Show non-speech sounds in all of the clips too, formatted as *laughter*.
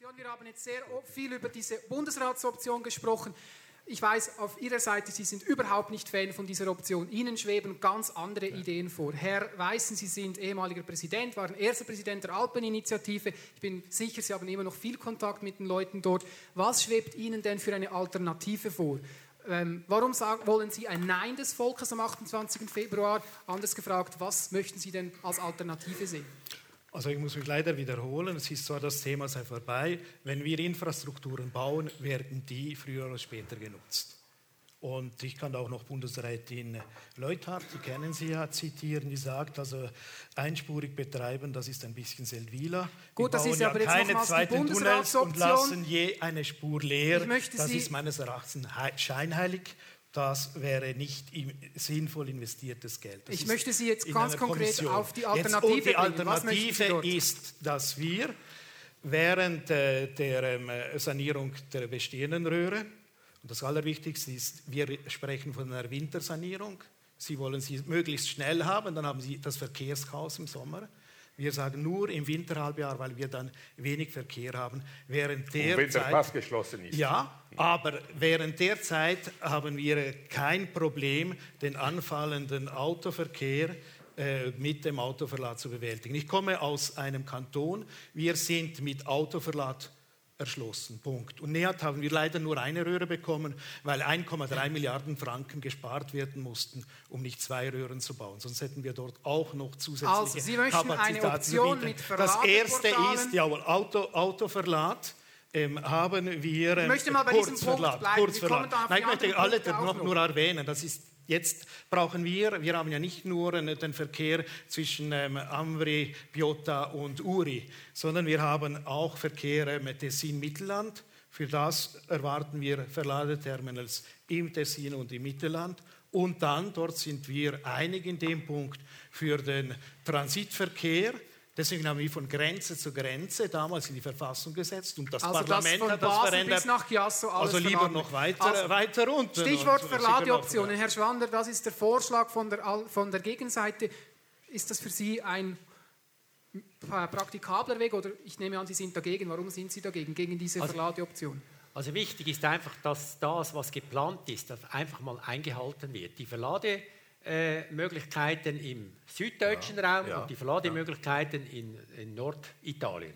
Wir haben jetzt sehr viel über diese Bundesratsoption gesprochen. Ich weiß, auf Ihrer Seite, Sie sind überhaupt nicht Fan von dieser Option. Ihnen schweben ganz andere. Ideen vor. Herr Weißen, Sie sind ehemaliger Präsident, waren erster Präsident der Alpeninitiative. Ich bin sicher, Sie haben immer noch viel Kontakt mit den Leuten dort. Was schwebt Ihnen denn für eine Alternative vor? Ähm, warum sagen, wollen Sie ein Nein des Volkes am 28. Februar? Anders gefragt, was möchten Sie denn als Alternative sehen? Also ich muss mich leider wiederholen, es ist zwar das Thema sei vorbei, wenn wir Infrastrukturen bauen, werden die früher oder später genutzt. Und ich kann auch noch Bundesrätin Leuthardt, die kennen Sie ja, zitieren, die sagt, also einspurig betreiben, das ist ein bisschen Seldwyla. Gut, das ist ja aber jetzt keine zweiten Tunnels und lassen je eine Spur leer. Das ist meines Erachtens scheinheilig. Das wäre nicht sinnvoll investiertes Geld. Das ich möchte Sie jetzt ganz konkret Kommission. auf die Alternative jetzt, Die Alternative ist, dass wir während äh, der ähm, Sanierung der bestehenden Röhre, und das Allerwichtigste ist, wir sprechen von einer Wintersanierung, Sie wollen sie möglichst schnell haben, dann haben Sie das Verkehrschaos im Sommer. Wir sagen nur im Winterhalbjahr, weil wir dann wenig Verkehr haben. Während der Und wenn der Pass geschlossen ist. Ja, aber während der Zeit haben wir kein Problem, den anfallenden Autoverkehr äh, mit dem Autoverlad zu bewältigen. Ich komme aus einem Kanton, wir sind mit Autoverlad erschlossen. Punkt. Und NEAT haben wir leider nur eine Röhre bekommen, weil 1,3 Milliarden Franken gespart werden mussten, um nicht zwei Röhren zu bauen. Sonst hätten wir dort auch noch zusätzliche also, Sie möchten eine Option mit Das erste ist, jawohl, Auto, Autoverlad. Ähm, haben wir ich möchte mal bei Kurzverlad. Kurzverlad. Nein, ich möchte alle noch nur erwähnen. Das ist Jetzt brauchen wir, wir haben ja nicht nur den Verkehr zwischen ähm, Amri, Biota und Uri, sondern wir haben auch Verkehr mit Tessin-Mittelland. Für das erwarten wir Verladeterminals im Tessin und im Mittelland. Und dann, dort sind wir einig in dem Punkt, für den Transitverkehr Deswegen haben wir von Grenze zu Grenze damals in die Verfassung gesetzt und das also Parlament das hat das Basel verändert. Bis nach Chiasso alles also lieber noch weiter, also, weiter runter. Stichwort Verladeoptionen. Herr Schwander, das ist der Vorschlag von der, von der Gegenseite. Ist das für Sie ein praktikabler Weg oder ich nehme an, Sie sind dagegen. Warum sind Sie dagegen, gegen diese also, Verladeoption? Also wichtig ist einfach, dass das, was geplant ist, einfach mal eingehalten wird. Die Verlade äh, Möglichkeiten im süddeutschen ja, Raum ja, und die Verlademöglichkeiten ja. in, in, Norditalien.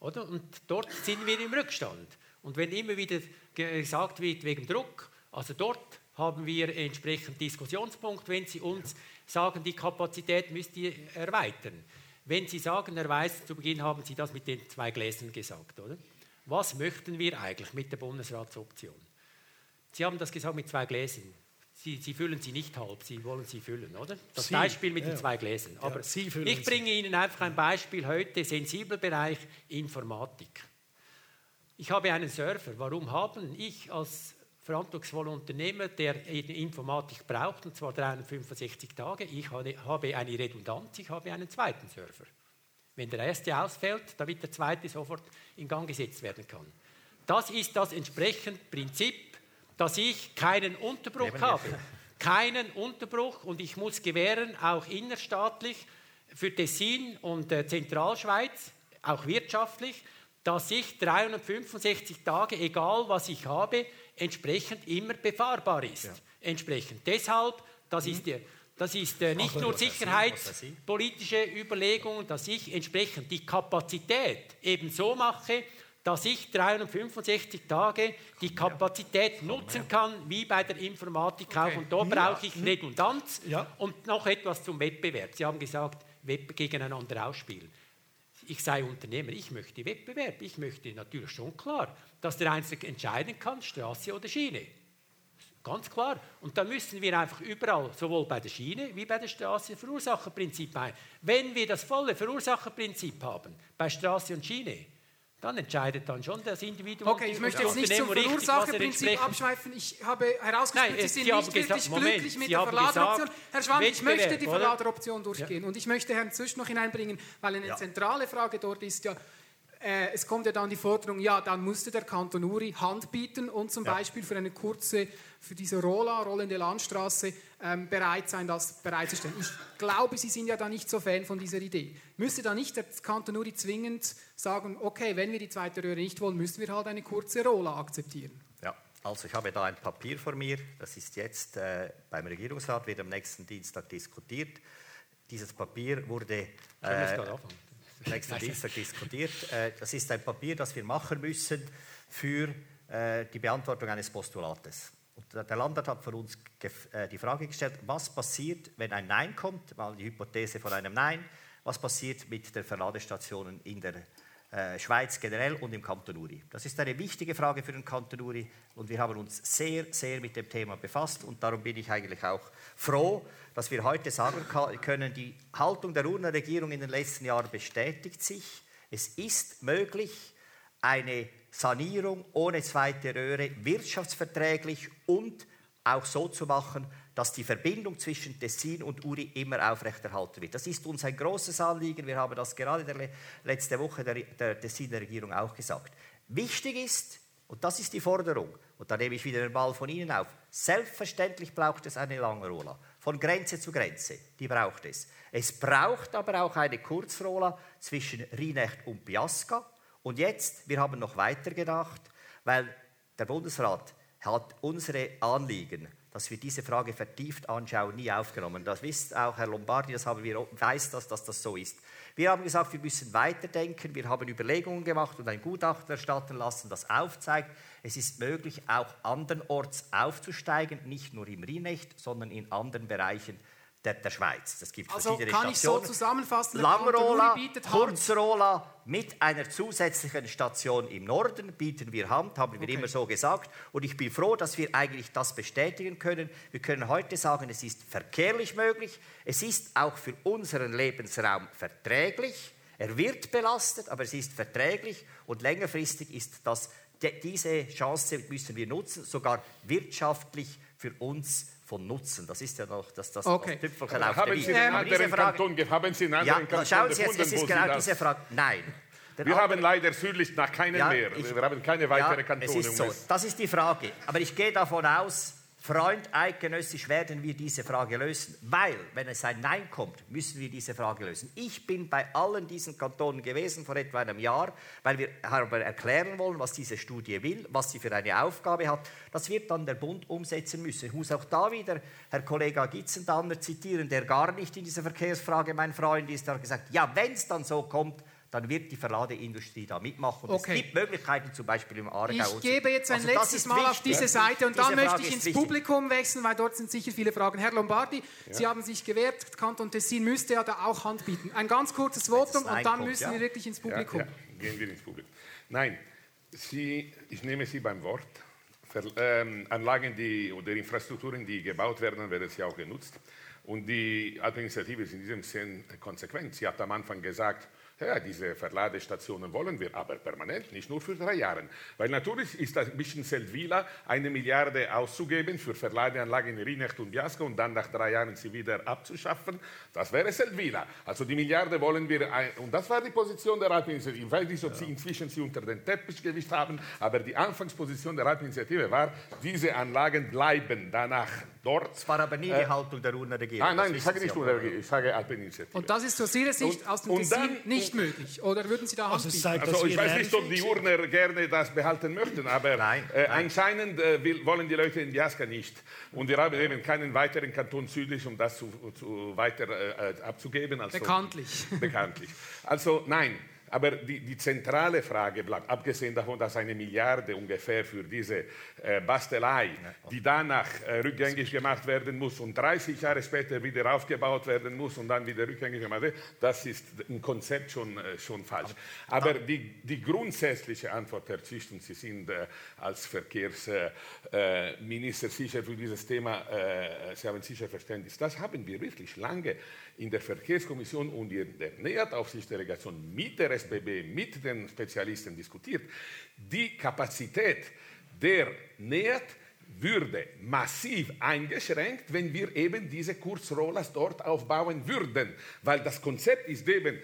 Oder? Und dort sind wir im Rückstand. Und wenn immer wieder gesagt wird, wegen Druck, also dort haben wir entsprechend Diskussionspunkt, wenn Sie uns sagen, die Kapazität müsst ihr erweitern. Wenn Sie sagen, Herr Weiss, zu Beginn haben Sie das mit den zwei Gläsern gesagt, oder? Was möchten wir eigentlich mit der Bundesratsoption? Sie haben das gesagt mit zwei Gläsern. Sie, Sie, füllen sie nicht halb, Sie wollen sie füllen, oder? Das sie, Beispiel mit ja. den zwei Gläsern. Aber ja, ich bringe Ihnen einfach ein Beispiel heute, sensibler Bereich Informatik. Ich habe einen Server. Warum haben ich als verantwortungsvoller Unternehmer, der Informatik braucht, und zwar 365 Tage, ich habe eine Redundanz, ich habe einen zweiten Server. Wenn der erste ausfällt, damit der zweite sofort in Gang gesetzt werden kann. Das ist das entsprechende Prinzip dass ich keinen Unterbruch Eben habe. Ja. Keinen Unterbruch und ich muss gewähren, auch innerstaatlich, für Tessin und äh, Zentralschweiz, auch wirtschaftlich, dass ich 365 Tage, egal was ich habe, entsprechend immer befahrbar ist. Ja. Entsprechend. Deshalb, das mhm. ist, das ist äh, nicht nur sicherheitspolitische Überlegung, dass ich entsprechend die Kapazität eben so mache, dass ich 365 Tage die Kapazität nutzen kann, wie bei der Informatik okay. auch. Und da brauche ich Redundanz ja. und noch etwas zum Wettbewerb. Sie haben gesagt, Web gegeneinander ausspielen. Ich sei Unternehmer, ich möchte Wettbewerb. Ich möchte natürlich schon klar, dass der Einzelne entscheiden kann, Straße oder Schiene. Ganz klar. Und da müssen wir einfach überall, sowohl bei der Schiene wie bei der Straße, Verursacherprinzip ein. Wenn wir das volle Verursacherprinzip haben, bei Straße und Schiene, dann entscheidet dann schon das Individuum. Okay, ich möchte jetzt nicht zum Verursacherprinzip abschweifen. Ich habe herausgefunden, Sie sind Sie nicht wirklich Moment, glücklich mit Sie der Verladeroption. Herr Schwamm, ich möchte die Verladeroption durchgehen. Ja. Und ich möchte Herrn Züsch noch hineinbringen, weil eine ja. zentrale Frage dort ist ja, äh, es kommt ja dann die Forderung, ja, dann musste der Kanton Uri Hand bieten und zum ja. Beispiel für eine kurze, für diese Rolla, rollende Landstraße, ähm, bereit sein, das bereitzustellen. Ich glaube, Sie sind ja da nicht so Fan von dieser Idee. Müsste da nicht der Kanton Uri zwingend sagen, okay, wenn wir die zweite Röhre nicht wollen, müssen wir halt eine kurze Rolla akzeptieren? Ja, also ich habe da ein Papier vor mir, das ist jetzt äh, beim Regierungsrat, wird am nächsten Dienstag diskutiert. Dieses Papier wurde äh, *laughs* nächsten diskutiert. Äh, das ist ein Papier, das wir machen müssen für äh, die Beantwortung eines Postulates. Und der Landrat hat für uns äh, die Frage gestellt, was passiert, wenn ein Nein kommt, mal die Hypothese von einem Nein, was passiert mit den Verladestationen in der Schweiz generell und im Kanton Uri. Das ist eine wichtige Frage für den Kanton Uri und wir haben uns sehr, sehr mit dem Thema befasst und darum bin ich eigentlich auch froh, dass wir heute sagen können, die Haltung der Urner Regierung in den letzten Jahren bestätigt sich. Es ist möglich, eine Sanierung ohne zweite Röhre wirtschaftsverträglich und auch so zu machen, dass die Verbindung zwischen Tessin und Uri immer aufrechterhalten wird. Das ist uns ein großes Anliegen. Wir haben das gerade der letzte Woche der, der Tessiner Regierung auch gesagt. Wichtig ist, und das ist die Forderung, und da nehme ich wieder den Ball von Ihnen auf, selbstverständlich braucht es eine lange Rola von Grenze zu Grenze. Die braucht es. Es braucht aber auch eine Kurzrola zwischen Rienecht und Biasca. Und jetzt, wir haben noch weiter gedacht, weil der Bundesrat hat unsere Anliegen, dass wir diese Frage vertieft anschauen, nie aufgenommen. Das wisst auch Herr Lombardi, das haben wir, weiß, dass, dass das so ist. Wir haben gesagt, wir müssen weiterdenken. Wir haben Überlegungen gemacht und ein Gutachten erstatten lassen, das aufzeigt, es ist möglich, auch andernorts aufzusteigen, nicht nur im Rheinecht, sondern in anderen Bereichen der, der Schweiz. Das gibt also verschiedene kann Stationen. ich so zusammenfassen, Langrola, Kurzrola mit einer zusätzlichen Station im Norden bieten wir Hand, haben wir okay. immer so gesagt. Und ich bin froh, dass wir eigentlich das bestätigen können. Wir können heute sagen, es ist verkehrlich möglich, es ist auch für unseren Lebensraum verträglich. Er wird belastet, aber es ist verträglich und längerfristig ist das, diese Chance müssen wir nutzen, sogar wirtschaftlich für uns von Nutzen. Das ist ja noch das, das, okay. das Tüpfelchen auf haben Sie einen anderen Frage, Kanton, haben Sie einen anderen ja, Kanton Schauen Sie jetzt, es ist genau diese Frage. Nein. Der wir haben leider südlich nach keinen ja, mehr. Ich, wir haben keine weiteren ja, Kantone. Es ist so. Das ist die Frage. Aber ich gehe davon aus, Freund, eidgenössisch werden wir diese Frage lösen, weil, wenn es ein Nein kommt, müssen wir diese Frage lösen. Ich bin bei allen diesen Kantonen gewesen vor etwa einem Jahr, weil wir aber erklären wollen, was diese Studie will, was sie für eine Aufgabe hat. Das wird dann der Bund umsetzen müssen. Ich muss auch da wieder Herr Kollege Gitzendanner zitieren, der gar nicht in dieser Verkehrsfrage mein Freund ist. Er hat gesagt, ja, wenn es dann so kommt, dann wird die Verladeindustrie da mitmachen. Okay. Es gibt Möglichkeiten, zum Beispiel im Aargau. Ich gebe jetzt ein also letztes Mal wichtig. auf diese Seite und dann diese möchte ich ins Publikum wechseln, weil dort sind sicher viele Fragen. Herr Lombardi, ja. Sie haben sich gewehrt, Kanton Tessin müsste ja da auch Hand bieten. Ein ganz kurzes Votum und dann müssen ja. wir wirklich ins Publikum. Ja, Gehen wir ins Publikum. Nein, Sie, ich nehme Sie beim Wort. Ver, ähm, Anlagen die, oder Infrastrukturen, die gebaut werden, werden sie auch genutzt. Und die Alpeninitiative ist in diesem Sinn konsequent. Sie hat am Anfang gesagt, ja, diese Verladestationen wollen wir aber permanent, nicht nur für drei Jahre. Weil natürlich ist das ein bisschen Seldwyla, eine Milliarde auszugeben für Verladeanlagen in Rienecht und Biasco und dann nach drei Jahren sie wieder abzuschaffen. Das wäre Seldwyla. Also die Milliarde wollen wir, ein, und das war die Position der Alpeninitiative. Ich weiß nicht, ob sie inzwischen sie unter den Teppich gewischt haben, aber die Anfangsposition der Alpeninitiative war, diese Anlagen bleiben danach dort. Es war aber nie die äh, Haltung der Urner Regierung. Ah, nein, ich sage nicht Urner Regierung, ich sage Alpeninitiative. Und das ist aus Ihrer Sicht und, aus dem Tessin nicht möglich? Oder würden Sie da also, zeigt, also ich weiß nicht, ob die Urner gerne das behalten möchten, aber nein, äh, nein. anscheinend äh, will, wollen die Leute in Biasca nicht. Und wir haben eben keinen weiteren Kanton südlich, um das zu, zu weiter äh, abzugeben. Also, bekanntlich. *laughs* Bekanntlich. Also nein. Aber die, die, zentrale Frage bleibt, abgesehen davon, dass eine Milliarde ungefähr für diese äh, Bastelei, die danach äh, rückgängig gemacht werden muss und 30 Jahre später wieder aufgebaut werden muss und dann wieder rückgängig gemacht wird, das ist im Konzept schon, äh, schon falsch. Aber die, die, grundsätzliche Antwort, Herr Zicht, und Sie sind äh, als Verkehrsminister sicher für dieses Thema, äh, Sie haben sicher Verständnis, das haben wir wirklich lange in der Verkehrskommission und in der NEAT-Aufsichtsdelegation mit der SBB, mit den Spezialisten diskutiert. Die Kapazität der NEAT würde massiv eingeschränkt, wenn wir eben diese Kurzrollers dort aufbauen würden. Weil das Konzept ist eben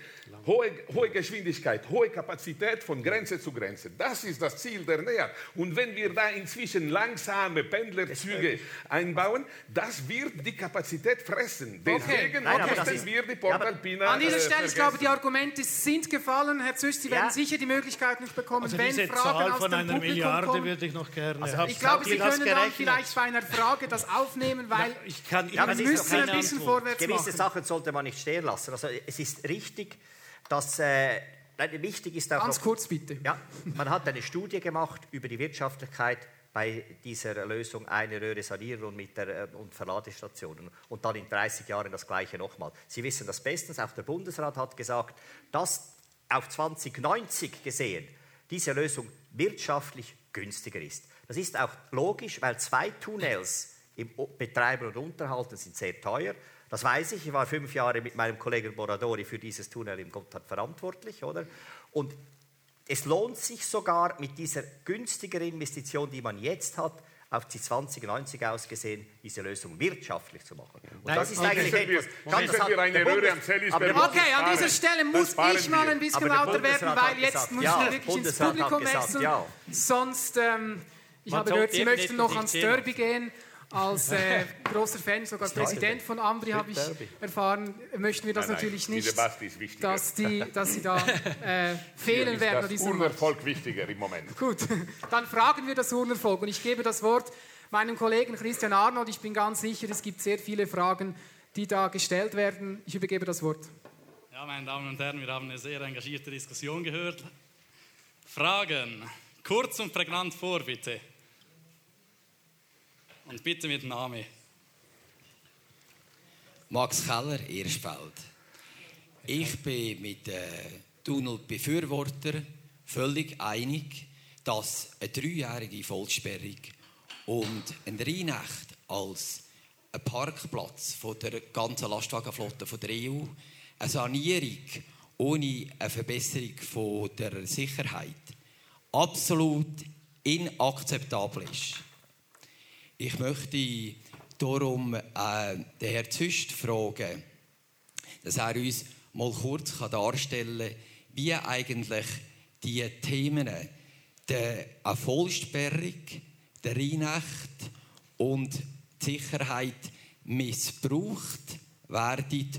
hohe, hohe Geschwindigkeit, hohe Kapazität von Grenze zu Grenze. Das ist das Ziel der NEA. Und wenn wir da inzwischen langsame Pendlerzüge einbauen, das wird die Kapazität fressen. Deswegen okay. mussten wir die Portalpina An dieser äh, Stelle, ich glaube, die Argumente sind gefallen. Herr Züst, Sie werden sicher die Möglichkeit nicht bekommen, also wenn diese Fragen Zahl aus von dem einer Publikum Milliarde kommen. würde ich noch gerne also. Ich glaube, Sie können dann vielleicht bei einer Frage das aufnehmen, weil ja, ich kann, ich ja, wir müssen ein bisschen Antwort. vorwärts Gewisse machen. Sachen sollte man nicht stehen lassen. Also es ist richtig, dass äh, wichtig ist auch ganz noch, kurz bitte. Ja, man hat eine Studie gemacht über die Wirtschaftlichkeit bei dieser Lösung eine Röhre sanieren mit der, äh, und Verladestationen und dann in 30 Jahren das Gleiche nochmal. Sie wissen das bestens, auch der Bundesrat hat gesagt, dass auf 2090 gesehen diese Lösung wirtschaftlich günstiger ist. Das ist auch logisch, weil zwei Tunnels im Betreiben und Unterhalten sind sehr teuer. Das weiß ich. Ich war fünf Jahre mit meinem Kollegen Boradori für dieses Tunnel im Gotthard verantwortlich, oder? Und es lohnt sich sogar mit dieser günstigeren Investition, die man jetzt hat, auf die 2090 ausgesehen, diese Lösung wirtschaftlich zu machen. Und Nein, das ist eigentlich etwas... Ganz wir eine Röhre am Okay, an dieser Stelle muss ich mal ein bisschen lauter werden, weil jetzt müssen wir wirklich ins Publikum wechseln. Ja. Sonst... Ähm, ich habe gehört, Sie möchten noch ans Derby gehen. Als äh, *laughs* großer Fan, sogar Präsident von Ambri, habe ich erfahren, möchten wir das nein, nein, natürlich nicht, dass, die, dass Sie da *laughs* äh, fehlen werden. Das Urnerfolg wichtiger im Moment. Gut, *laughs* dann fragen wir das Urnerfolg und ich gebe das Wort meinem Kollegen Christian Arnold. Ich bin ganz sicher, es gibt sehr viele Fragen, die da gestellt werden. Ich übergebe das Wort. Ja, meine Damen und Herren, wir haben eine sehr engagierte Diskussion gehört. Fragen, kurz und prägnant vor, bitte. Und bitte mit Name. Max Keller, Erstfeld. Ich bin mit den Tunnelbefürwortern völlig einig, dass eine dreijährige Volkssperrung und ein Rheinecht als ein Parkplatz von der ganzen Lastwagenflotte von der EU, eine Sanierung ohne eine Verbesserung von der Sicherheit absolut inakzeptabel ist. Ich möchte darum äh, den Herrn Züst fragen, dass er uns mal kurz darstellen kann, wie eigentlich die Themen der Vollsperrung, der Rheinecht und die Sicherheit missbraucht werden,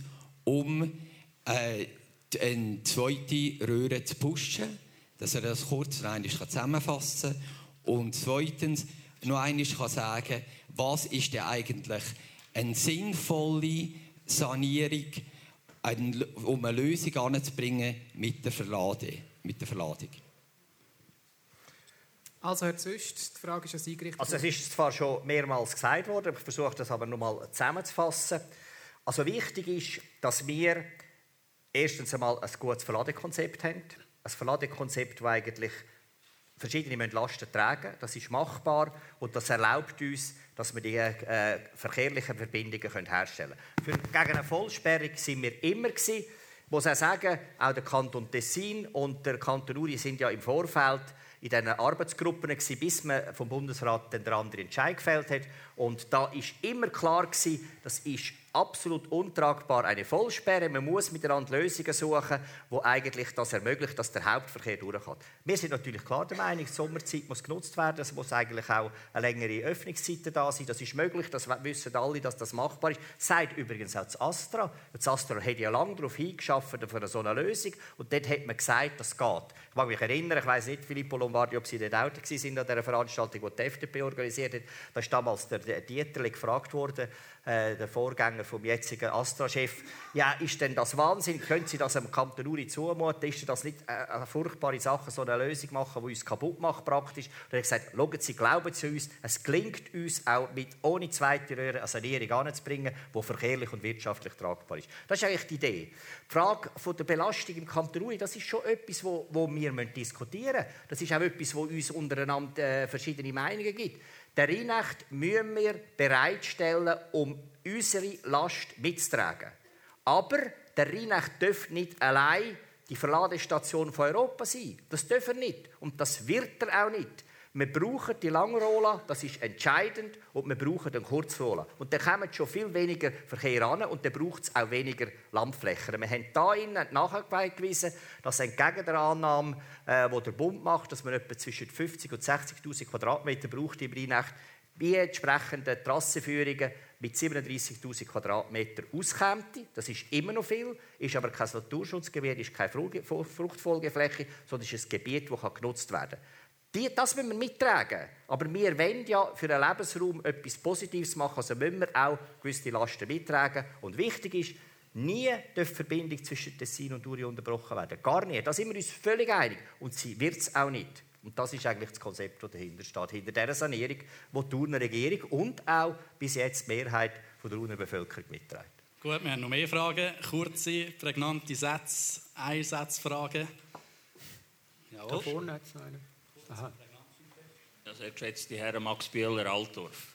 um äh, eine zweite Röhre zu pushen, dass er das kurz zusammenfassen kann. Und zweitens, noch einmal kann sagen was ist denn eigentlich eine sinnvolle Sanierung, um eine Lösung anzubringen mit der, Verlade, mit der Verladung. Also Herr Züst, die Frage ist an Sie gerichtet. Also es ist zwar schon mehrmals gesagt worden, ich versuche das aber noch mal zusammenzufassen. Also wichtig ist, dass wir erstens einmal ein gutes Verladekonzept haben. Ein Verladekonzept, das eigentlich verschiedene Lasten tragen Das ist machbar und das erlaubt uns, dass wir die äh, verkehrlichen Verbindungen herstellen können. Gegen eine Vollsperrung sind wir immer gewesen. Ich muss auch sagen, auch der Kanton Tessin und der Kanton Uri sind ja im Vorfeld in diesen Arbeitsgruppen gewesen, bis man vom Bundesrat den anderen Entscheid gefällt hat. Und da ist immer klar gewesen, das ist absolut untragbar eine Vollsperre. Man muss miteinander Lösungen suchen, wo eigentlich das ermöglicht, dass der Hauptverkehr durchkommt. Wir sind natürlich klar der Meinung, die Sommerzeit muss genutzt werden. Es muss eigentlich auch eine längere Öffnungszeiten da sein. Das ist möglich. Das wissen alle, dass das machbar ist. Sagt übrigens auch das Astra. Das Astra hat ja lange darauf hingeschafft für so eine Lösung. Und dort hat man gesagt, das geht. Ich mag mich erinnern, ich weiß nicht, Filippo Lombardi, ob Sie dort auch waren an dieser Veranstaltung, die die FDP organisiert hat. Da ist damals der Dieterle gefragt worden, äh, der Vorgänger vom jetzigen Astra-Chef, ja, ist denn das Wahnsinn? Können Sie das am Kanton Uri zumuten? Ist das nicht äh, eine furchtbare Sache, so eine Lösung machen, die uns kaputt macht praktisch? Und er hat gesagt, schauen Sie, glauben Sie uns, es gelingt uns auch mit ohne zweite Röhre eine Sanierung anzubringen, die verkehrlich und wirtschaftlich tragbar ist. Das ist eigentlich die Idee. Die Frage von der Belastung im Kanton Uri, das ist schon etwas, wo, wo wir diskutieren müssen. Das ist auch etwas, wo uns untereinander äh, verschiedene Meinungen gibt. Der Rheinecht müssen wir bereitstellen, um unsere Last mitzutragen. Aber der Rheinecht darf nicht allein die Verladestation von Europa sein. Das darf er nicht. Und das wird er auch nicht. Wir brauchen die Langrola, das ist entscheidend, und wir brauchen den Kurzrola. Und dann kommen schon viel weniger Verkehr an und dann braucht es auch weniger Landflächen. Wir haben hier nachgewiesen, dass entgegen der Annahme, äh, die der Bund macht, dass man etwa zwischen 50 und 60'000 Quadratmeter braucht im Rheinrecht, wie entsprechende Trassenführungen mit 37.000 Quadratmetern auskäme. Das ist immer noch viel, ist aber kein Naturschutzgebiet, ist keine Fruchtfolgefläche, sondern ist ein Gebiet, das genutzt werden kann. Die, das müssen wir mittragen. Aber wir wollen ja für einen Lebensraum etwas Positives machen, also müssen wir auch gewisse Lasten mittragen. Und wichtig ist, nie die Verbindung zwischen Tessin und Uri unterbrochen werden. Gar nie. Da sind wir uns völlig einig. Und sie wird es auch nicht. Und das ist eigentlich das Konzept, das dahinter steht. Hinter dieser Sanierung, die die Thuner Regierung und auch bis jetzt die Mehrheit der Thuner Bevölkerung mitträgt. Gut, wir haben noch mehr Fragen. Kurze, prägnante Sätze, Einsatzfragen. Jawohl. Da vorne hat es eine. Aha. Ja, sehr geschätzte Herr Max Bühler Altdorf.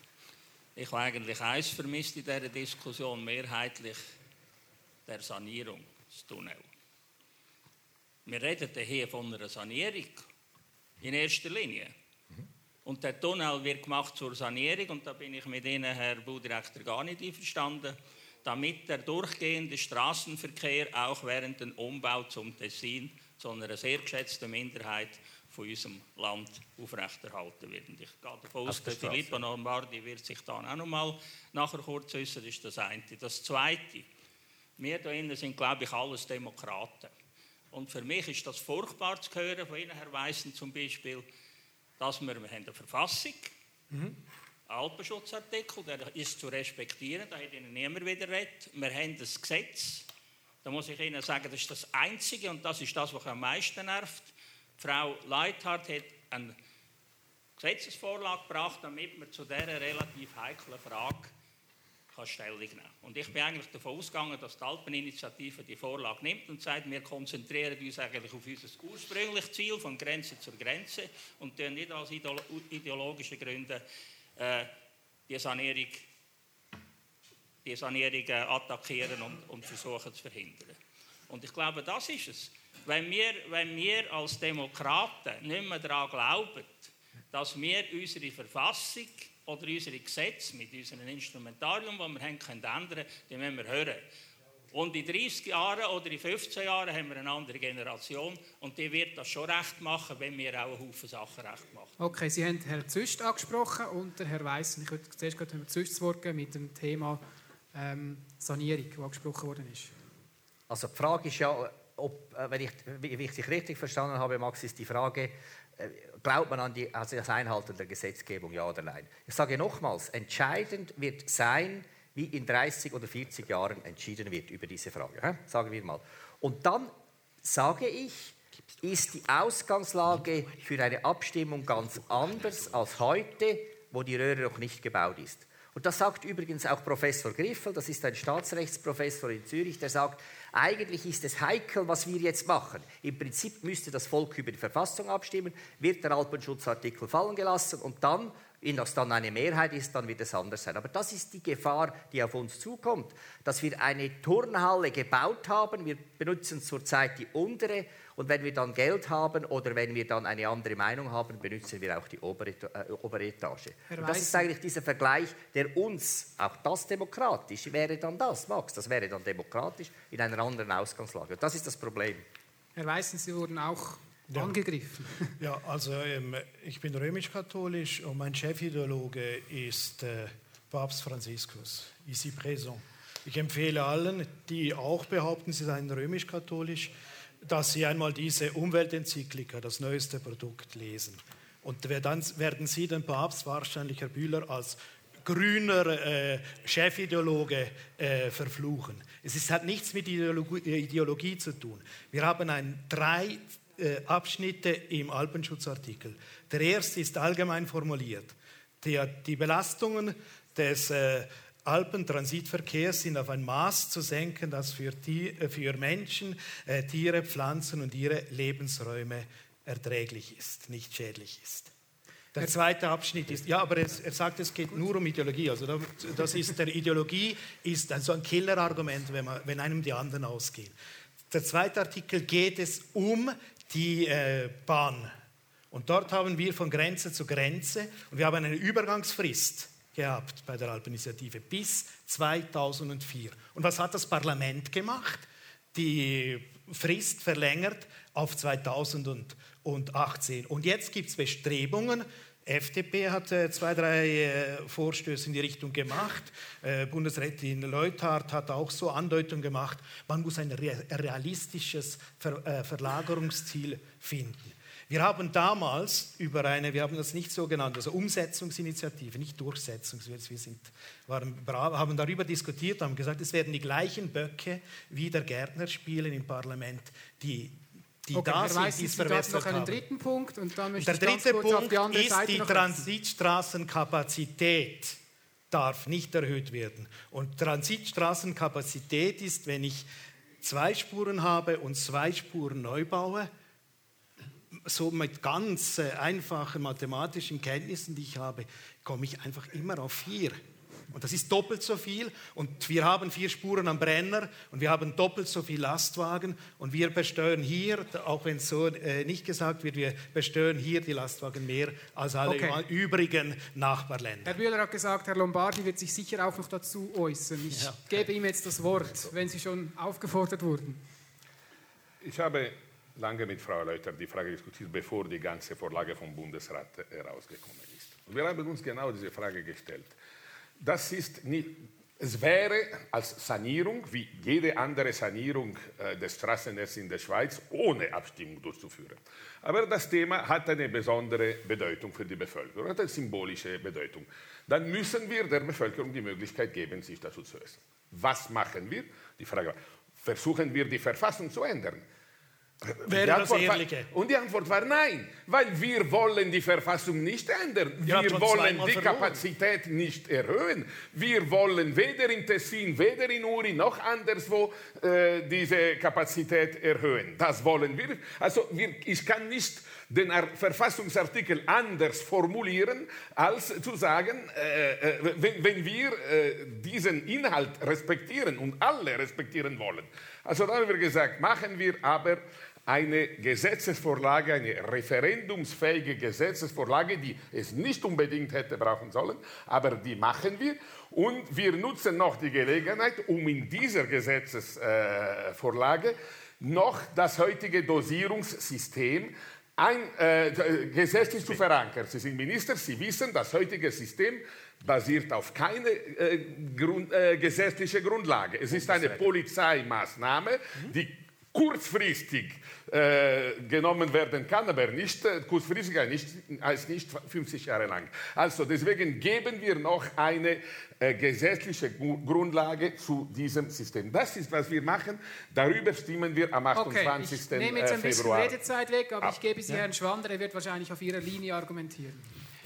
Ich habe eigentlich eins vermisst in dieser Diskussion, mehrheitlich der Sanierung des Tunnels. Wir reden hier von einer Sanierung in erster Linie. Und der Tunnel wird gemacht zur Sanierung und da bin ich mit Ihnen, Herr Baudirektor, gar nicht einverstanden, damit der durchgehende Straßenverkehr auch während dem Umbau zum Tessin zu einer sehr geschätzten Minderheit von unserem Land aufrechterhalten wird. Und ich gehe davon aus, dass Filippo Lombardi wird sich dann auch noch mal nachher kurz äußern, ist das eine. Das Zweite, wir hier innen sind, glaube ich, alles Demokraten. Und für mich ist das furchtbar zu hören, von Ihnen, Herr Weissen, zum Beispiel, dass wir, wir haben eine Verfassung, mhm. einen Alpenschutzartikel, der ist zu respektieren, da hat Ihnen niemand wieder redet. Wir haben ein Gesetz, da muss ich Ihnen sagen, das ist das Einzige und das ist das, was am meisten nervt. Frau Leithardt hat eine Gesetzesvorlage gebracht, damit man zu dieser relativ heiklen Frage kann Stellung nehmen Und ich bin eigentlich davon ausgegangen, dass die Alpeninitiative die Vorlage nimmt und sagt, wir konzentrieren uns eigentlich auf unser ursprüngliches Ziel von Grenze zur Grenze und dann nicht aus ideologischen Gründen äh, die Sanierung, die Sanierung äh, attackieren und, und versuchen zu verhindern. Und ich glaube, das ist es. Wenn wir, wenn wir als Demokraten nicht mehr daran glauben, dass wir unsere Verfassung oder unsere Gesetze mit unserem Instrumentarium, das wir haben, können ändern die müssen wir hören. Und in 30 Jahren oder in 15 Jahren haben wir eine andere Generation und die wird das schon recht machen, wenn wir auch einen Haufen Sachen recht machen. Okay, Sie haben Herrn Züst angesprochen und Herr Weiss. Ich würde zuerst Herrn Züst zu Wort mit dem Thema ähm, Sanierung, das angesprochen worden ist. Also die Frage ist ja, ob, äh, wenn ich, wie ich dich richtig verstanden habe, Max, ist die Frage, äh, glaubt man an die, also das Einhalten der Gesetzgebung, ja oder nein? Ich sage nochmals, entscheidend wird sein, wie in 30 oder 40 Jahren entschieden wird über diese Frage. He? Sagen wir mal. Und dann sage ich, ist die Ausgangslage für eine Abstimmung ganz anders als heute, wo die Röhre noch nicht gebaut ist. Und das sagt übrigens auch Professor Griffel, das ist ein Staatsrechtsprofessor in Zürich, der sagt, eigentlich ist es heikel, was wir jetzt machen. Im Prinzip müsste das Volk über die Verfassung abstimmen, wird der Alpenschutzartikel fallen gelassen und dann wenn das dann eine Mehrheit ist, dann wird es anders sein. Aber das ist die Gefahr, die auf uns zukommt, dass wir eine Turnhalle gebaut haben. Wir benutzen zurzeit die untere und wenn wir dann Geld haben oder wenn wir dann eine andere Meinung haben, benutzen wir auch die obere, äh, obere Etage. Und das ist eigentlich dieser Vergleich, der uns, auch das demokratisch, wäre dann das, Max, das wäre dann demokratisch in einer anderen Ausgangslage. Und das ist das Problem. Herr Weißen, Sie wurden auch ja. angegriffen. *laughs* Ja, also ähm, ich bin römisch-katholisch und mein Chefideologe ist äh, Papst Franziskus, ici présent. Ich empfehle allen, die auch behaupten, sie seien römisch-katholisch, dass sie einmal diese Umweltenzyklika, das neueste Produkt, lesen. Und dann werden sie den Papst, wahrscheinlich Herr Bühler, als grüner äh, Chefideologe äh, verfluchen. Es ist, hat nichts mit Ideologie, Ideologie, zu tun. Wir haben ein drei äh, Abschnitte im Alpenschutzartikel. Der erste ist allgemein formuliert. Die, die Belastungen des Alpentransitverkehrs sind auf ein Maß zu senken, das für, äh, für Menschen, äh, Tiere, Pflanzen und ihre Lebensräume erträglich ist, nicht schädlich ist. Der zweite Abschnitt ist, ja, aber es, er sagt, es geht nur um Ideologie. Also das ist, der Ideologie ist also ein Killerargument, wenn, man, wenn einem die anderen ausgehen. Der zweite Artikel geht es um die äh, Bahn. Und dort haben wir von Grenze zu Grenze und wir haben eine Übergangsfrist gehabt bei der Alpeninitiative bis 2004. Und was hat das Parlament gemacht? Die Frist verlängert auf 2018. Und jetzt gibt es Bestrebungen, FDP hat äh, zwei, drei äh, Vorstöße in die Richtung gemacht. Äh, Bundesrätin Leuthard hat auch so Andeutungen gemacht. Man muss ein realistisches Ver Verlagerungsziel finden. Wir haben damals über eine, wir haben das nicht so genannt, also Umsetzungsinitiative, nicht Durchsetzungs, wir sind, waren brav, haben darüber diskutiert, haben gesagt, es werden die gleichen Böcke wie der Gärtner spielen im Parlament, die die okay, da sind, die es verbessert noch einen dritten Punkt? Und dann möchte Der dritte Punkt die ist, Seite die Transitstraßenkapazität. Darf nicht erhöht werden. Und Transitstraßenkapazität ist, wenn ich zwei Spuren habe und zwei Spuren neu baue, so mit ganz äh, einfachen mathematischen Kenntnissen, die ich habe, komme ich einfach immer auf vier. Und das ist doppelt so viel. Und wir haben vier Spuren am Brenner und wir haben doppelt so viel Lastwagen. Und wir besteuern hier, auch wenn es so äh, nicht gesagt wird, wir besteuern hier die Lastwagen mehr als alle okay. übrigen Nachbarländer. Herr Bühler hat gesagt, Herr Lombardi wird sich sicher auch noch dazu äußern. Ich ja. gebe ihm jetzt das Wort, wenn Sie schon aufgefordert wurden. Ich habe lange mit Frau Leuter die Frage diskutiert, bevor die ganze Vorlage vom Bundesrat herausgekommen ist. Und wir haben uns genau diese Frage gestellt. Das ist nicht, es wäre als Sanierung, wie jede andere Sanierung äh, des Straßennetzes in der Schweiz, ohne Abstimmung durchzuführen. Aber das Thema hat eine besondere Bedeutung für die Bevölkerung, hat eine symbolische Bedeutung. Dann müssen wir der Bevölkerung die Möglichkeit geben, sich dazu zu äußern. Was machen wir? Die Frage war, versuchen wir die Verfassung zu ändern? Wäre das Ehrliche. War, und die Antwort war nein, weil wir wollen die Verfassung nicht ändern. Wir wollen die verloren. Kapazität nicht erhöhen. Wir wollen weder in Tessin, weder in Uri noch anderswo äh, diese Kapazität erhöhen. Das wollen wir. Also wir, ich kann nicht den Verfassungsartikel anders formulieren, als zu sagen, äh, äh, wenn, wenn, wir äh, diesen Inhalt respektieren und alle respektieren wollen. Also da haben wir gesagt, machen wir aber eine Gesetzesvorlage, eine referendumsfähige Gesetzesvorlage, die es nicht unbedingt hätte brauchen sollen, aber die machen wir. Und wir nutzen noch die Gelegenheit, um in dieser Gesetzesvorlage noch das heutige Dosierungssystem ein, äh, gesetzlich zu verankern. Sie sind Minister, Sie wissen, das heutige System basiert auf keine äh, Grund, äh, gesetzliche Grundlage. Es ist eine Polizeimaßnahme, die kurzfristig äh, genommen werden kann, aber nicht äh, kurzfristig, nicht, als nicht 50 Jahre lang. Also deswegen geben wir noch eine äh, gesetzliche Grundlage zu diesem System. Das ist, was wir machen. Darüber stimmen wir am 28. Okay, ich nehme jetzt ein bisschen Februar. Redezeit weg, aber ab. ich gebe sie ja. Herrn Schwander, er wird wahrscheinlich auf Ihrer Linie argumentieren.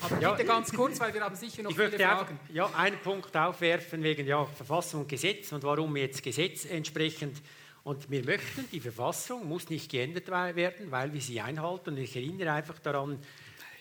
Aber ja, bitte ganz kurz, weil wir haben sicher noch ich viele Fragen. Auch, ja, einen Punkt aufwerfen wegen ja, Verfassung und Gesetz und warum jetzt Gesetz entsprechend und wir möchten, die Verfassung muss nicht geändert werden, weil wir sie einhalten. Und ich erinnere einfach daran,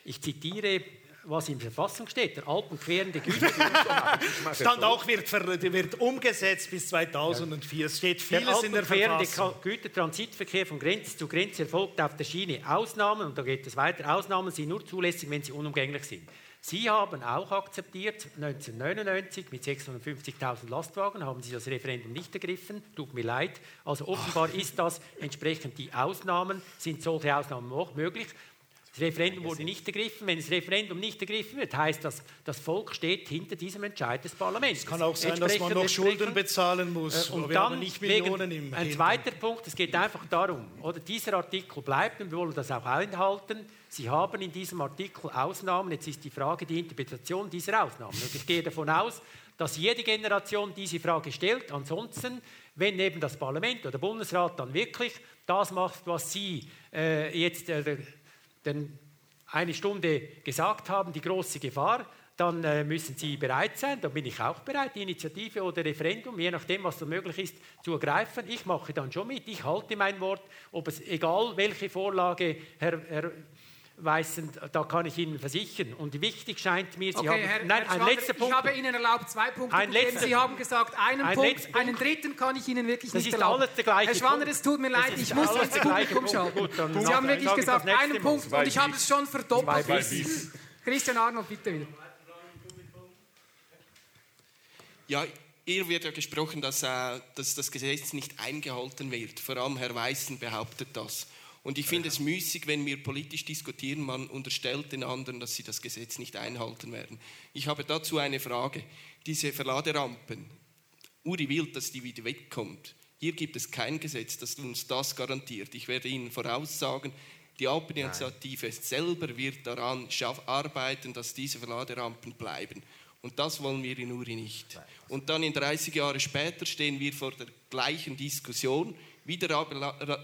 ich zitiere, was in der Verfassung steht, der alpenquerende Güter. *laughs* Stand auch, wird, wird umgesetzt bis 2004. Es steht vieles in der Verfassung. Der Gütertransitverkehr von Grenze zu Grenze erfolgt auf der Schiene. Ausnahmen, und da geht es weiter, Ausnahmen sind nur zulässig, wenn sie unumgänglich sind. Sie haben auch akzeptiert, 1999 mit 650.000 Lastwagen haben Sie das Referendum nicht ergriffen. Tut mir leid. Also offenbar Ach. ist das entsprechend die Ausnahmen, sind solche Ausnahmen auch möglich. Das Referendum wurde nicht ergriffen. Wenn das Referendum nicht ergriffen wird, heißt das, das Volk steht hinter diesem Entscheid des Parlaments. Es kann auch sein, dass man noch Schulden bezahlen muss. Äh, und Wir dann nicht Millionen im Ein zweiter Punkt, es geht einfach darum, oder dieser Artikel bleibt und wir wollen das auch einhalten Sie haben in diesem Artikel Ausnahmen. Jetzt ist die Frage die Interpretation dieser Ausnahmen. Und ich gehe davon aus, dass jede Generation diese Frage stellt. Ansonsten, wenn eben das Parlament oder der Bundesrat dann wirklich das macht, was Sie äh, jetzt äh, den, eine Stunde gesagt haben, die große Gefahr, dann äh, müssen Sie bereit sein, da bin ich auch bereit, die Initiative oder Referendum, je nachdem, was so möglich ist, zu ergreifen. Ich mache dann schon mit, ich halte mein Wort, ob es egal welche Vorlage Herr, Herr Weißen, da kann ich Ihnen versichern. Und wichtig scheint mir, Sie okay, haben... Herr, nein, Herr ein letzter Punkt. Ich habe Ihnen erlaubt, zwei Punkte ein zu geben. Sie haben gesagt, einen ein Punkt, Punkt. einen dritten kann ich Ihnen wirklich das nicht ist erlauben. Alles der gleiche Herr Schwanner, Punkt. es tut mir leid, ich muss ins Publikum schalten. Gut, Sie haben wirklich gesagt, einen Punkt und ich habe es schon verdoppelt. Christian Arnold, bitte wieder. Ja, hier wird ja gesprochen, dass, äh, dass das Gesetz nicht eingehalten wird. Vor allem Herr Weißen behauptet das. Und ich finde es müßig, wenn wir politisch diskutieren, man unterstellt den anderen, dass sie das Gesetz nicht einhalten werden. Ich habe dazu eine Frage. Diese Verladerampen, Uri will, dass die wieder wegkommt. Hier gibt es kein Gesetz, das uns das garantiert. Ich werde Ihnen voraussagen, die Alpeninitiative selber wird daran arbeiten, dass diese Verladerampen bleiben. Und das wollen wir in Uri nicht. Und dann in 30 Jahren später stehen wir vor der gleichen Diskussion, wieder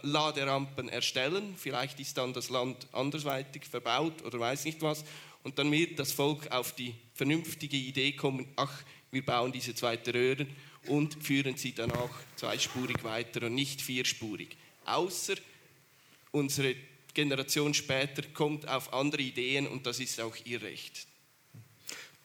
Laderampen erstellen. Vielleicht ist dann das Land andersweitig verbaut oder weiß nicht was. Und dann wird das Volk auf die vernünftige Idee kommen, ach, wir bauen diese zweite Röhren und führen sie danach zweispurig weiter und nicht vierspurig. Außer unsere Generation später kommt auf andere Ideen und das ist auch ihr Recht.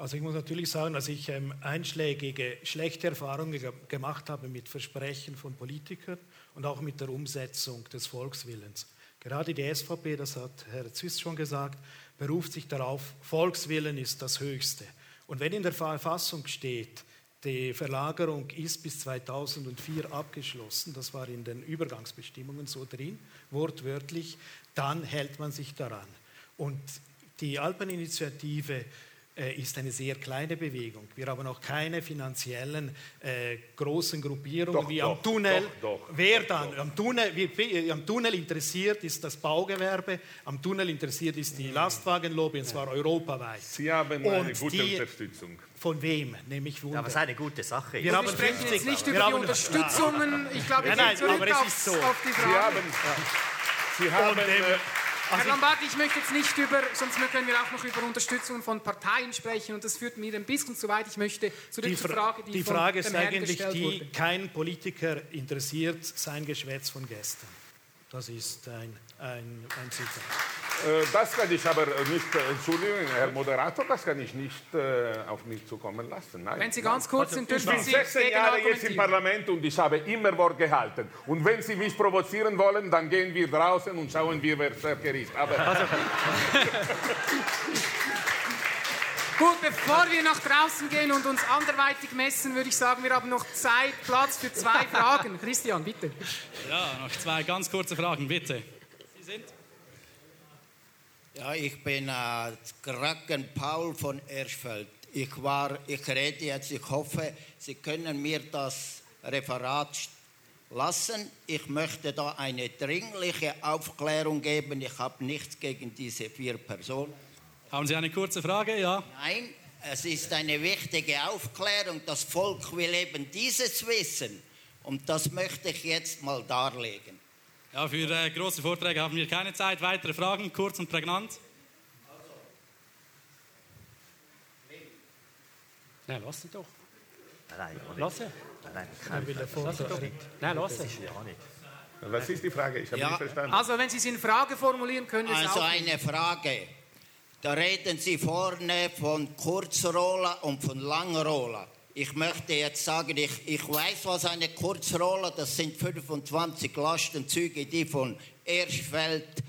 Also ich muss natürlich sagen, dass ich ähm, einschlägige, schlechte Erfahrungen ge gemacht habe mit Versprechen von Politikern und auch mit der Umsetzung des Volkswillens. Gerade die SVP, das hat Herr Zwiss schon gesagt, beruft sich darauf, Volkswillen ist das Höchste. Und wenn in der Verfassung steht, die Verlagerung ist bis 2004 abgeschlossen, das war in den Übergangsbestimmungen so drin, wortwörtlich, dann hält man sich daran. Und die Alpeninitiative ist eine sehr kleine Bewegung. Wir haben auch keine finanziellen äh, großen Gruppierungen doch, wie doch, am Tunnel. Doch, Wer dann? Am Tunnel, wie, am Tunnel interessiert ist das Baugewerbe, am Tunnel interessiert ist die Lastwagenlobby, und zwar europaweit. Sie haben und eine gute die, Unterstützung. Von wem? Nämlich Wunder. Ja, was eine gute Sache ist. Wir, wir sprechen 50, jetzt nicht über die Unterstützungen. Ich glaube, ich nein, nein, aber es ist so. auf die Frage. Sie haben, Sie haben äh, Herr Lombardi, ich möchte jetzt nicht über, sonst können wir auch noch über Unterstützung von Parteien sprechen und das führt mir ein bisschen zu weit. Ich möchte zurück die zur Frage, die Die Frage von ist eigentlich die, kein Politiker interessiert sein Geschwätz von gestern. Das ist ein, ein, ein Zitat. Äh, das kann ich aber nicht, äh, Entschuldigung, Herr Moderator, das kann ich nicht äh, auf mich zukommen lassen. Nein. Wenn Sie ganz kurz sind, dürfen Sie Ich bin 16 Jahre jetzt im Parlament und ich habe immer Wort gehalten. Und wenn Sie mich provozieren wollen, dann gehen wir draußen und schauen wir, wer stärker ist. Aber also. *laughs* Gut, bevor wir nach draußen gehen und uns anderweitig messen, würde ich sagen, wir haben noch Zeit, Platz für zwei Fragen. Christian, bitte. Ja, noch zwei ganz kurze Fragen, bitte. Sie sind? Ja, ich bin äh, Kraken Paul von Erschfeld. Ich, war, ich rede jetzt, ich hoffe, Sie können mir das Referat lassen. Ich möchte da eine dringliche Aufklärung geben. Ich habe nichts gegen diese vier Personen. Haben Sie eine kurze Frage? Ja. Nein, es ist eine wichtige Aufklärung. Das Volk will eben dieses wissen. Und das möchte ich jetzt mal darlegen. Ja, für äh, große Vorträge haben wir keine Zeit. Weitere Fragen, kurz und prägnant? Nein, lass ihn doch. Nein, lass ihn. Nein, will lass ihn doch. Nein, lass ihn. Was ist die Frage? Ich habe ja, nicht verstanden. Also, wenn Sie es in Frage formulieren können, Sie Also eine Frage. Da reden Sie vorne von Kurzroller und von Langroller. Ich möchte jetzt sagen, ich, ich weiß, was eine Kurzroller, das sind 25 Lastenzüge, die von Erschfeld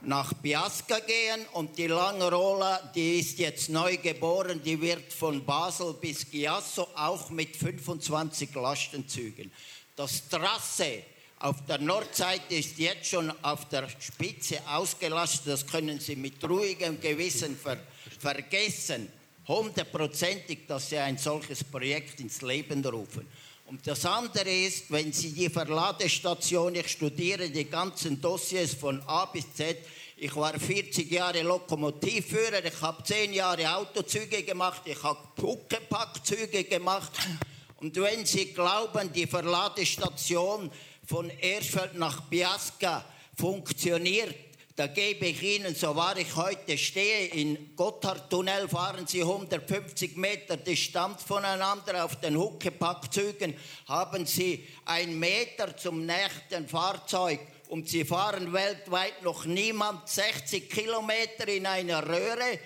nach Biasca gehen und die Langroller, die ist jetzt neu geboren, die wird von Basel bis Giasso auch mit 25 Lastenzügen. Das Trasse auf der Nordseite ist jetzt schon auf der Spitze ausgelastet. Das können Sie mit ruhigem Gewissen ver vergessen. Hundertprozentig, dass Sie ein solches Projekt ins Leben rufen. Und das andere ist, wenn Sie die Verladestation, ich studiere die ganzen Dossiers von A bis Z, ich war 40 Jahre Lokomotivführer, ich habe 10 Jahre Autozüge gemacht, ich habe Huckepackzüge gemacht. Und wenn Sie glauben, die Verladestation von Erfurt nach Biasca funktioniert, da gebe ich Ihnen, so wahr ich heute stehe, in Gotthardtunnel fahren Sie 150 Meter Distanz voneinander. Auf den Huckepackzügen haben Sie einen Meter zum nächsten Fahrzeug und sie fahren weltweit noch niemand 60 Kilometer in einer Röhre.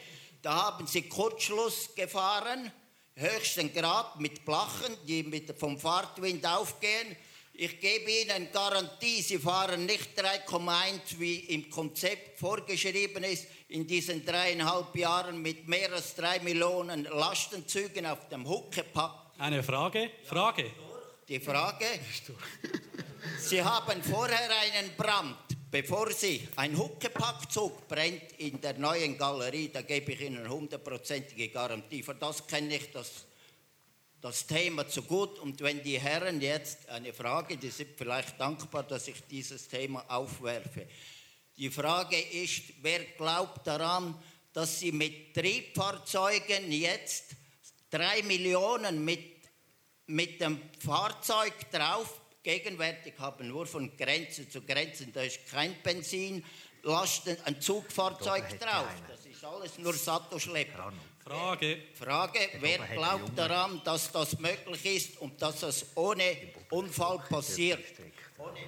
Da haben sie Kurzschluss gefahren, höchsten Grad mit Blachen, die mit, vom Fahrtwind aufgehen. Ich gebe Ihnen Garantie, Sie fahren nicht 3,1, wie im Konzept vorgeschrieben ist, in diesen dreieinhalb Jahren mit mehr als drei Millionen Lastenzügen auf dem Huckepack. Eine Frage? Frage. Die Frage. Sie haben vorher einen Brand, bevor Sie ein Huckepackzug brennt in der neuen Galerie, da gebe ich Ihnen hundertprozentige Garantie. Für das kenne ich das das Thema zu gut. Und wenn die Herren jetzt eine Frage, die sind vielleicht dankbar, dass ich dieses Thema aufwerfe. Die Frage ist, wer glaubt daran, dass sie mit Triebfahrzeugen jetzt drei Millionen mit, mit dem Fahrzeug drauf, gegenwärtig haben nur von Grenze zu Grenze, da ist kein Benzin, Lasten, ein Zugfahrzeug drauf. Das ist alles nur Sattelschlepper. Frage. Frage, wer glaubt daran, dass das möglich ist und dass es ohne Unfall passiert? Ohne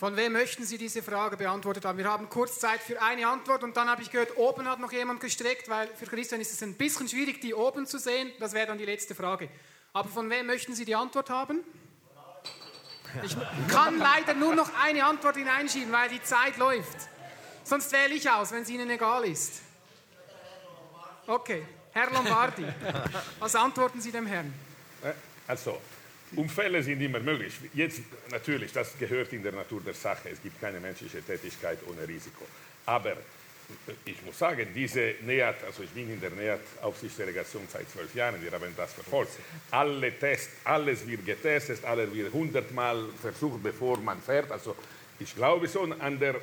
Von wem möchten Sie diese Frage beantwortet haben? Wir haben kurz Zeit für eine Antwort und dann habe ich gehört, oben hat noch jemand gestreckt, weil für Christian ist es ein bisschen schwierig, die oben zu sehen. Das wäre dann die letzte Frage. Aber von wem möchten Sie die Antwort haben? Ich kann leider nur noch eine Antwort hineinschieben, weil die Zeit läuft. Sonst wähle ich aus, wenn es Ihnen egal ist. Okay, Herr Lombardi, *laughs* was antworten Sie dem Herrn? Äh, also, Unfälle sind immer möglich. Jetzt natürlich, das gehört in der Natur der Sache. Es gibt keine menschliche Tätigkeit ohne Risiko. Aber ich muss sagen, diese NEAT, also ich bin in der NEAT-Aufsichtsdelegation seit zwölf Jahren, wir haben das verfolgt. Alle Tests, alles wird getestet, alles wird hundertmal versucht, bevor man fährt. Also ich glaube schon an der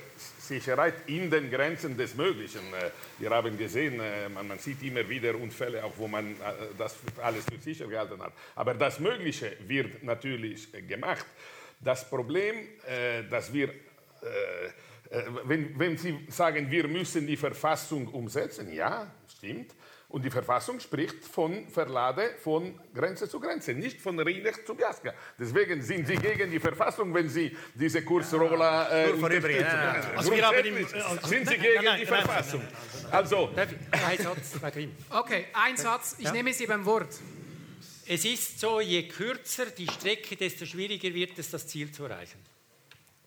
Sicherheit in den Grenzen des Möglichen. Äh, wir haben gesehen, äh, man, sieht immer wieder Unfälle, auch wo man äh, das alles für sicher gehalten hat. Aber das Mögliche wird natürlich gemacht. Das Problem, dass wir, wenn, wenn Sie sagen, wir müssen die Verfassung umsetzen, ja, stimmt. Und die Verfassung spricht von Verlade von Grenze zu Grenze, nicht von Rieneck zu Gaska. Deswegen sind Sie gegen die Verfassung, wenn Sie diese Kursroller äh, unterstützen. Ja. Also wir haben im, also, sind Sie gegen nein, nein, die nein, Verfassung? Also. Ein Satz, Okay, ein Satz. Ich ja? nehme Sie beim Wort. Es ist so, je kürzer die Strecke, desto schwieriger wird es, das Ziel zu erreichen.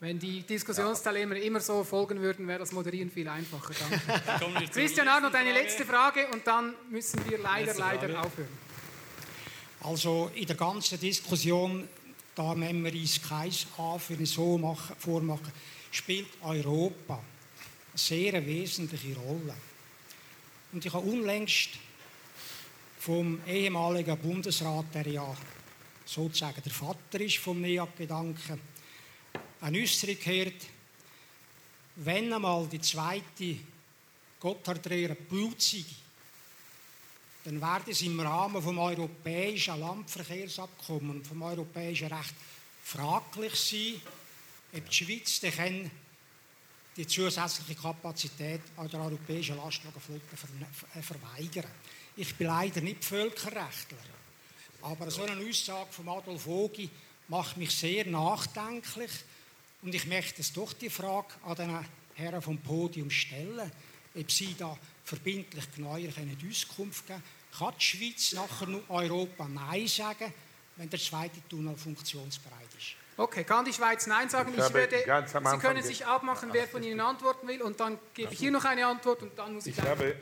Wenn die Diskussionsteilnehmer immer so folgen würden, wäre das Moderieren viel einfacher. *laughs* Christian Arnold, eine letzte Frage und dann müssen wir leider, leider aufhören. Also in der ganzen Diskussion, da wenn wir uns keins für so machen, vormachen, spielt Europa eine sehr wesentliche Rolle. Und ich habe unlängst vom ehemaligen Bundesrat, der ja sozusagen der Vater ist vom NEAG-Gedanken, eine Äußerung gehört, wenn einmal die zweite Gotthardrehre blutzig, dann werden es im Rahmen vom europäischen Landverkehrsabkommen und vom europäischen Recht fraglich sein, ob die Schweiz dann die zusätzliche Kapazität an der europäischen Lastwagenflotte äh, verweigern. Ich bin leider nicht Völkerrechtler, aber so eine Aussage von Adolf Ogi macht mich sehr nachdenklich und ich möchte es doch die Frage an den Herren vom Podium stellen, ob Sie da verbindlich genauer Auskunft geben können. Kann die Schweiz nachher nur Europa Nein sagen, wenn der zweite Tunnel funktionsbereit ist? Okay, kann die Schweiz Nein sagen? Ich, ich würde, Sie können sich abmachen, wer von Ihnen antworten will, und dann gebe ich hier noch eine Antwort und dann muss ich. Ich habe,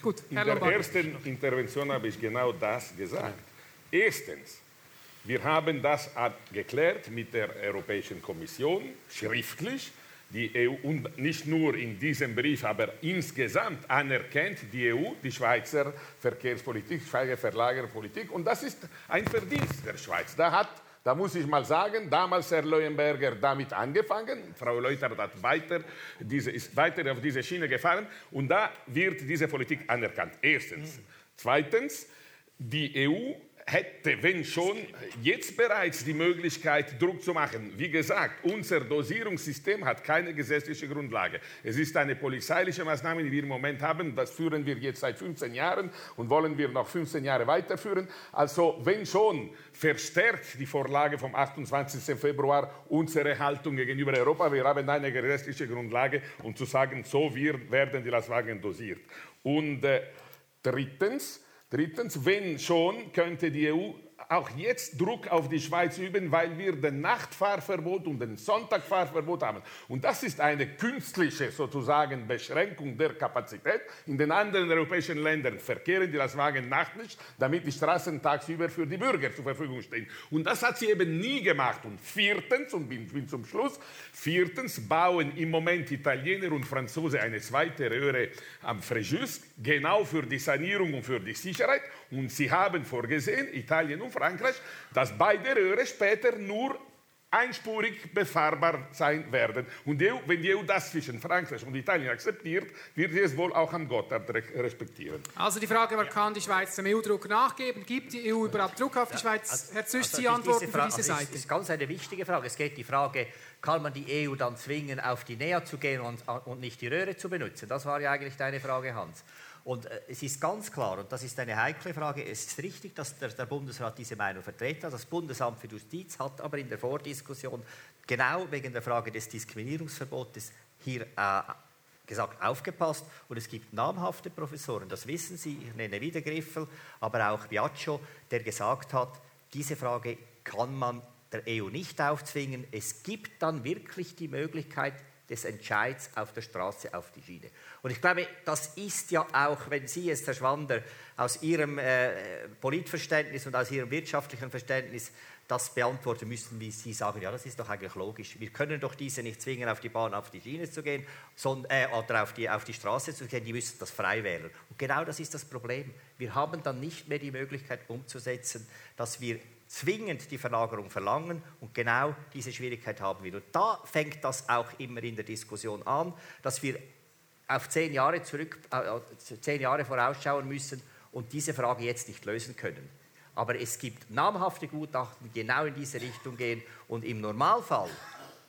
Gut, in der ersten Intervention habe ich genau das gesagt. Erstens, wir haben das geklärt mit der Europäischen Kommission, schriftlich. Die EU und nicht nur in diesem Brief, aber insgesamt anerkennt die EU die Schweizer Verkehrspolitik, Schweizer Verlagerpolitik. Und das ist ein Verdienst der Schweiz. Da hat da muss ich mal sagen, damals Herr Leuenberger damit angefangen, Frau Leutert hat weiter, diese, ist weiter auf diese Schiene gefahren und da wird diese Politik anerkannt. Erstens. Zweitens, die EU hätte, wenn schon, jetzt bereits die Möglichkeit, Druck zu machen. Wie gesagt, unser Dosierungssystem hat keine gesetzliche Grundlage. Es ist eine polizeiliche Maßnahme, die wir im Moment haben. Das führen wir jetzt seit 15 Jahren und wollen wir noch 15 Jahre weiterführen. Also, wenn schon, verstärkt die Vorlage vom 28. Februar unsere Haltung gegenüber Europa. Wir haben eine gesetzliche Grundlage, um zu sagen, so werden die Lastwagen dosiert. Und äh, drittens, Drittens, wenn schon, könnte die EU auch jetzt Druck auf die Schweiz üben, weil wir den Nachtfahrverbot und den Sonntagfahrverbot haben. Und das ist eine künstliche sozusagen Beschränkung der Kapazität. In den anderen europäischen Ländern verkehren die Lastwagen nachtlich, damit die Straßen tagsüber für die Bürger zur Verfügung stehen. Und das hat sie eben nie gemacht. Und viertens, und bin, bin zum Schluss, viertens bauen im Moment Italiener und Franzose eine zweite Röhre am Frejus, genau für die Sanierung und für die Sicherheit. Und sie haben vorgesehen, Italien und Frankreich, dass beide Röhre später nur einspurig befahrbar sein werden. Und die EU, wenn die EU das zwischen Frankreich und Italien akzeptiert, wird sie es wohl auch am Gotthard respektieren. Also die Frage war, kann die Schweiz dem EU-Druck nachgeben? Gibt die EU überhaupt Druck auf die Schweiz? Also, Herr Züst, also Sie antworten Frage, für diese Seite. Das ist ganz eine wichtige Frage. Es geht die Frage, kann man die EU dann zwingen, auf die Nähe zu gehen und, und nicht die Röhre zu benutzen? Das war ja eigentlich deine Frage, Hans. Und äh, es ist ganz klar, und das ist eine heikle Frage, es ist richtig, dass der, der Bundesrat diese Meinung vertreten hat. Das Bundesamt für Justiz hat aber in der Vordiskussion genau wegen der Frage des Diskriminierungsverbotes hier äh, gesagt, aufgepasst. Und es gibt namhafte Professoren, das wissen Sie, ich nenne wieder Griffel, aber auch Biaccio, der gesagt hat, diese Frage kann man der EU nicht aufzwingen. Es gibt dann wirklich die Möglichkeit, des Entscheids auf der Straße auf die Schiene. Und ich glaube, das ist ja auch, wenn Sie es, Herr Schwander, aus Ihrem äh, Politverständnis und aus Ihrem wirtschaftlichen Verständnis das beantworten müssen, wie Sie sagen, ja, das ist doch eigentlich logisch. Wir können doch diese nicht zwingen, auf die Bahn, auf die Schiene zu gehen sondern, äh, oder auf die, auf die Straße zu gehen, die müssen das frei wählen. Und genau das ist das Problem. Wir haben dann nicht mehr die Möglichkeit umzusetzen, dass wir zwingend die Verlagerung verlangen und genau diese Schwierigkeit haben wir. Und da fängt das auch immer in der Diskussion an, dass wir auf zehn Jahre zurück, äh, zehn Jahre vorausschauen müssen und diese Frage jetzt nicht lösen können. Aber es gibt namhafte Gutachten, die genau in diese Richtung gehen und im Normalfall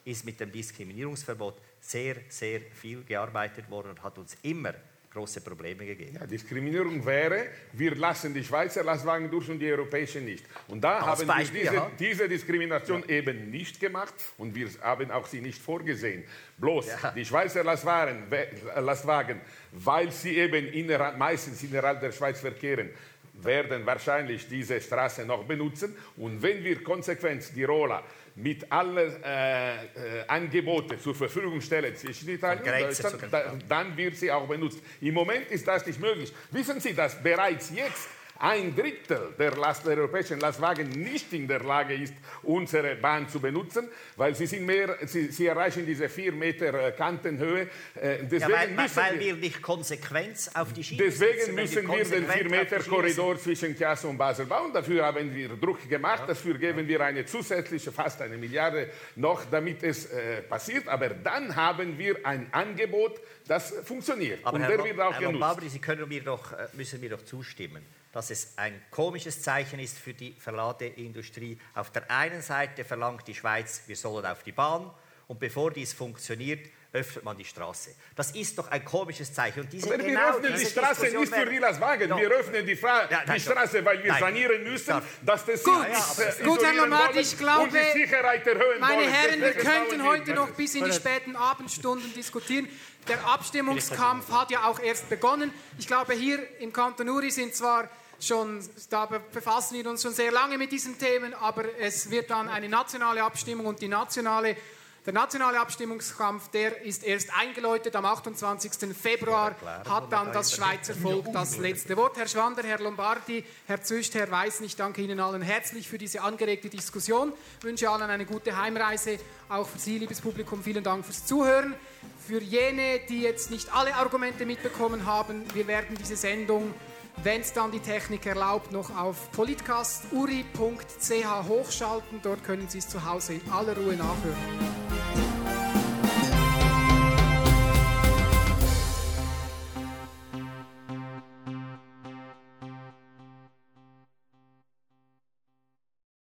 ist mit dem Diskriminierungsverbot sehr, sehr viel gearbeitet worden und hat uns immer große Probleme gegeben. Ja, Diskriminierung wäre, wir lassen die Schweizer Lastwagen durch und die europäischen nicht. Und da Als haben Beispiel, wir diese, ja. diese Diskrimination ja. eben nicht gemacht und wir haben auch sie nicht vorgesehen. Bloß ja. die Schweizer Lastwagen, Lastwagen, weil sie eben innerhalb, meistens innerhalb der Schweiz verkehren, werden wahrscheinlich diese Straße noch benutzen. Und wenn wir konsequent die Roller mit allen äh, äh, Angeboten zur Verfügung stellen zwischen Italien und Deutschland, dann wird sie auch benutzt. Im Moment ist das nicht möglich. Wissen Sie, dass bereits jetzt ein Drittel der, Last, der, europäischen Lastwagen nicht in der Lage ist, unsere Bahn zu benutzen, weil sie, sind mehr, sie, sie erreichen diese vier Meter äh, Kantenhöhe. Äh, deswegen ja, weil, müssen weil wir nicht Konsequenz auf die Schiene Deswegen müssen wir, den vier Meter Korridor zwischen Chiasso und Basel bauen. Dafür haben wir Druck gemacht. Ja. Dafür geben wir eine zusätzliche, fast eine Milliarde noch, damit es äh, passiert. Aber dann haben wir ein Angebot, das funktioniert. Aber und Herr, der wird auch Herr genutzt. Lombardi, Sie können mir doch, äh, müssen mir doch zustimmen dass es ein komisches Zeichen ist für die Verladeindustrie. Auf der einen Seite verlangt die Schweiz, wir sollen auf die Bahn und bevor dies funktioniert, öffnet man die Straße. Das ist doch ein komisches Zeichen. Und diese, Aber wir genau öffnen die Straße Diskussion nicht für Rilas Wagen. No. Wir öffnen die, Fra ja, die Straße, weil wir nein. sanieren müssen, dass das Gut, ja, Gut Herr Lombardi, ich glaube, meine Herren, wir könnten heute noch bis in die späten Abendstunden diskutieren. Der Abstimmungskampf hat ja auch erst begonnen. Ich glaube, hier im Kanton Uri sind zwar schon, da befassen wir uns schon sehr lange mit diesen Themen, aber es wird dann eine nationale Abstimmung und die nationale, der nationale Abstimmungskampf, der ist erst eingeläutet am 28. Februar, hat dann das Schweizer Volk das letzte Wort. Herr Schwander, Herr Lombardi, Herr Züst, Herr Weißen, ich danke Ihnen allen herzlich für diese angeregte Diskussion, wünsche allen eine gute Heimreise, auch für Sie, liebes Publikum, vielen Dank fürs Zuhören. Für jene, die jetzt nicht alle Argumente mitbekommen haben, wir werden diese Sendung wenn es dann die Technik erlaubt, noch auf politcasturi.ch hochschalten. Dort können Sie es zu Hause in aller Ruhe nachhören.